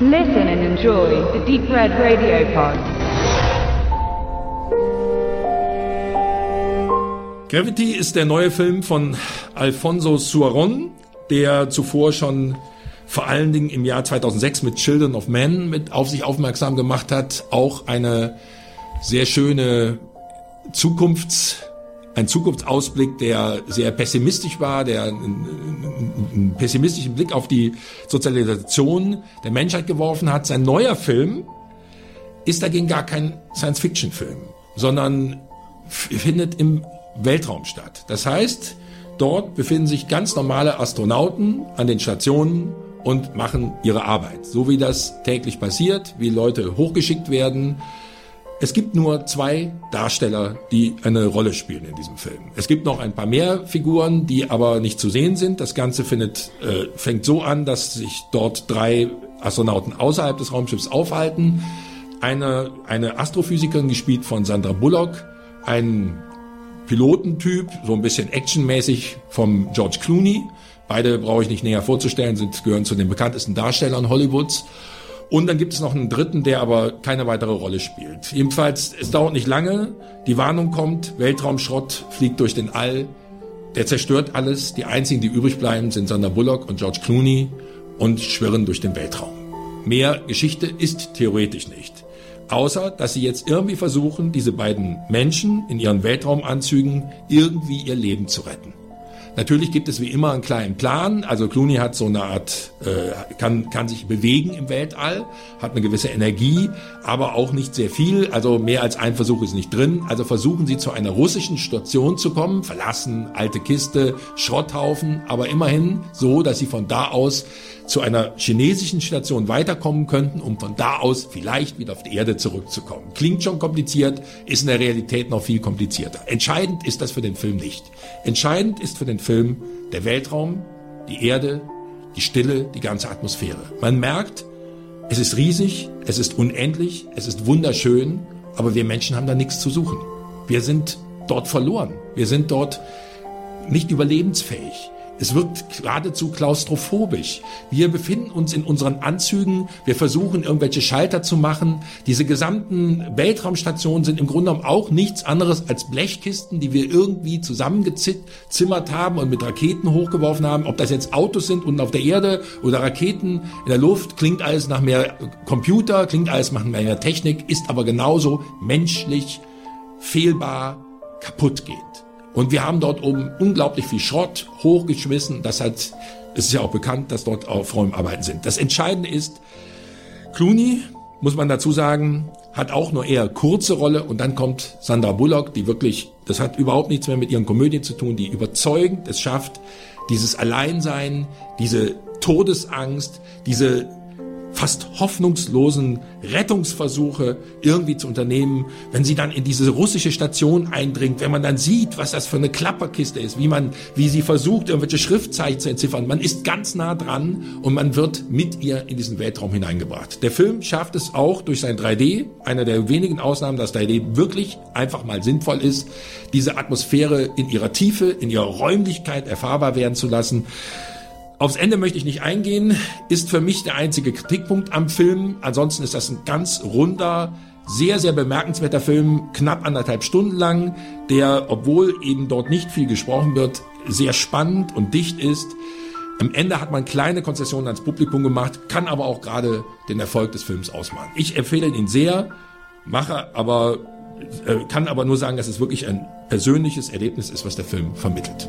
Listen and enjoy the Deep Red Radio Pod. Gravity ist der neue Film von Alfonso Suaron, der zuvor schon vor allen Dingen im Jahr 2006 mit Children of Men mit auf sich aufmerksam gemacht hat. Auch eine sehr schöne Zukunfts ein Zukunftsausblick, der sehr pessimistisch war, der einen, pessimistischen Blick auf die Sozialisation der Menschheit geworfen hat. Sein neuer Film ist dagegen gar kein Science-Fiction-Film, sondern findet im Weltraum statt. Das heißt, dort befinden sich ganz normale Astronauten an den Stationen und machen ihre Arbeit. So wie das täglich passiert, wie Leute hochgeschickt werden, es gibt nur zwei Darsteller, die eine Rolle spielen in diesem Film. Es gibt noch ein paar mehr Figuren, die aber nicht zu sehen sind. Das Ganze findet, äh, fängt so an, dass sich dort drei Astronauten außerhalb des Raumschiffs aufhalten. Eine, eine Astrophysikerin, gespielt von Sandra Bullock, ein Pilotentyp, so ein bisschen actionmäßig vom George Clooney. Beide brauche ich nicht näher vorzustellen, sind, gehören zu den bekanntesten Darstellern Hollywoods. Und dann gibt es noch einen dritten, der aber keine weitere Rolle spielt. Jedenfalls, es dauert nicht lange. Die Warnung kommt, Weltraumschrott fliegt durch den All. Der zerstört alles. Die einzigen, die übrig bleiben, sind Sandra Bullock und George Clooney und schwirren durch den Weltraum. Mehr Geschichte ist theoretisch nicht. Außer, dass sie jetzt irgendwie versuchen, diese beiden Menschen in ihren Weltraumanzügen irgendwie ihr Leben zu retten. Natürlich gibt es wie immer einen kleinen Plan. Also Clooney hat so eine Art, äh, kann, kann sich bewegen im Weltall, hat eine gewisse Energie, aber auch nicht sehr viel. Also mehr als ein Versuch ist nicht drin. Also versuchen sie zu einer russischen Station zu kommen, verlassen, alte Kiste, Schrotthaufen, aber immerhin so, dass sie von da aus zu einer chinesischen Station weiterkommen könnten, um von da aus vielleicht wieder auf die Erde zurückzukommen. Klingt schon kompliziert, ist in der Realität noch viel komplizierter. Entscheidend ist das für den Film nicht. Entscheidend ist für den Film der Weltraum, die Erde, die Stille, die ganze Atmosphäre. Man merkt, es ist riesig, es ist unendlich, es ist wunderschön, aber wir Menschen haben da nichts zu suchen. Wir sind dort verloren. Wir sind dort nicht überlebensfähig. Es wird geradezu klaustrophobisch. Wir befinden uns in unseren Anzügen, wir versuchen irgendwelche Schalter zu machen. Diese gesamten Weltraumstationen sind im Grunde genommen auch nichts anderes als Blechkisten, die wir irgendwie zusammengezimmert haben und mit Raketen hochgeworfen haben. Ob das jetzt Autos sind unten auf der Erde oder Raketen in der Luft, klingt alles nach mehr Computer, klingt alles nach mehr Technik, ist aber genauso menschlich, fehlbar, kaputt geht. Und wir haben dort oben unglaublich viel Schrott hochgeschmissen. Das hat, es ist ja auch bekannt, dass dort auch Frauen arbeiten sind. Das Entscheidende ist, Clooney, muss man dazu sagen, hat auch nur eher kurze Rolle und dann kommt Sandra Bullock, die wirklich, das hat überhaupt nichts mehr mit ihren Komödien zu tun, die überzeugend es schafft, dieses Alleinsein, diese Todesangst, diese fast hoffnungslosen Rettungsversuche irgendwie zu unternehmen, wenn sie dann in diese russische Station eindringt, wenn man dann sieht, was das für eine Klapperkiste ist, wie man, wie sie versucht, irgendwelche Schriftzeichen zu entziffern. Man ist ganz nah dran und man wird mit ihr in diesen Weltraum hineingebracht. Der Film schafft es auch durch sein 3D, einer der wenigen Ausnahmen, dass 3D wirklich einfach mal sinnvoll ist, diese Atmosphäre in ihrer Tiefe, in ihrer Räumlichkeit erfahrbar werden zu lassen. Aufs Ende möchte ich nicht eingehen, ist für mich der einzige Kritikpunkt am Film. Ansonsten ist das ein ganz runder, sehr, sehr bemerkenswerter Film, knapp anderthalb Stunden lang, der, obwohl eben dort nicht viel gesprochen wird, sehr spannend und dicht ist. Am Ende hat man kleine Konzessionen ans Publikum gemacht, kann aber auch gerade den Erfolg des Films ausmachen. Ich empfehle ihn sehr, mache aber, äh, kann aber nur sagen, dass es wirklich ein persönliches Erlebnis ist, was der Film vermittelt.